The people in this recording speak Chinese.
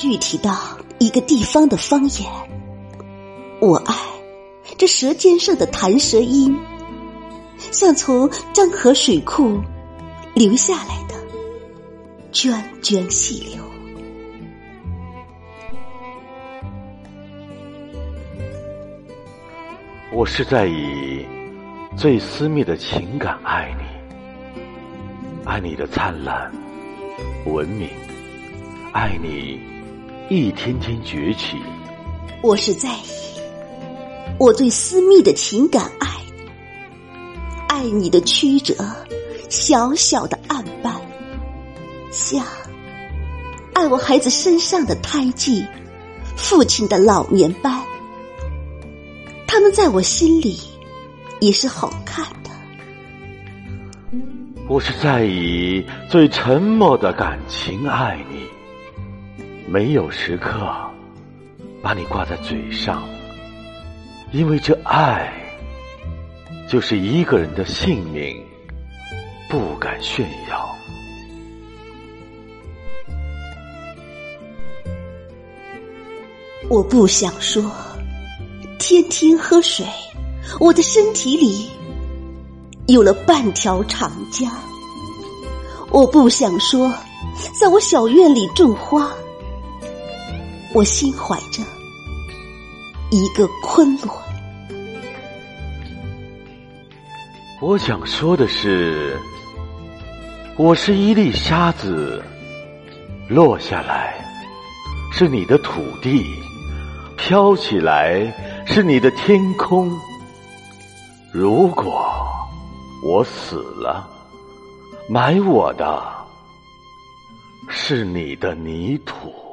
具体到一个地方的方言。我爱这舌尖上的弹舌音，像从漳河水库流下来的涓涓细流。我是在以最私密的情感爱你，爱你的灿烂、文明，爱你一天天崛起。我是在意我最私密的情感爱，爱你的曲折，小小的暗斑，像爱我孩子身上的胎记，父亲的老年斑。他们在我心里也是好看的。我是在以最沉默的感情爱你，没有时刻把你挂在嘴上，因为这爱就是一个人的性命，不敢炫耀。我不想说。天天喝水，我的身体里有了半条长江。我不想说，在我小院里种花，我心怀着一个昆仑。我想说的是，我是一粒沙子，落下来是你的土地，飘起来。是你的天空。如果我死了，埋我的是你的泥土。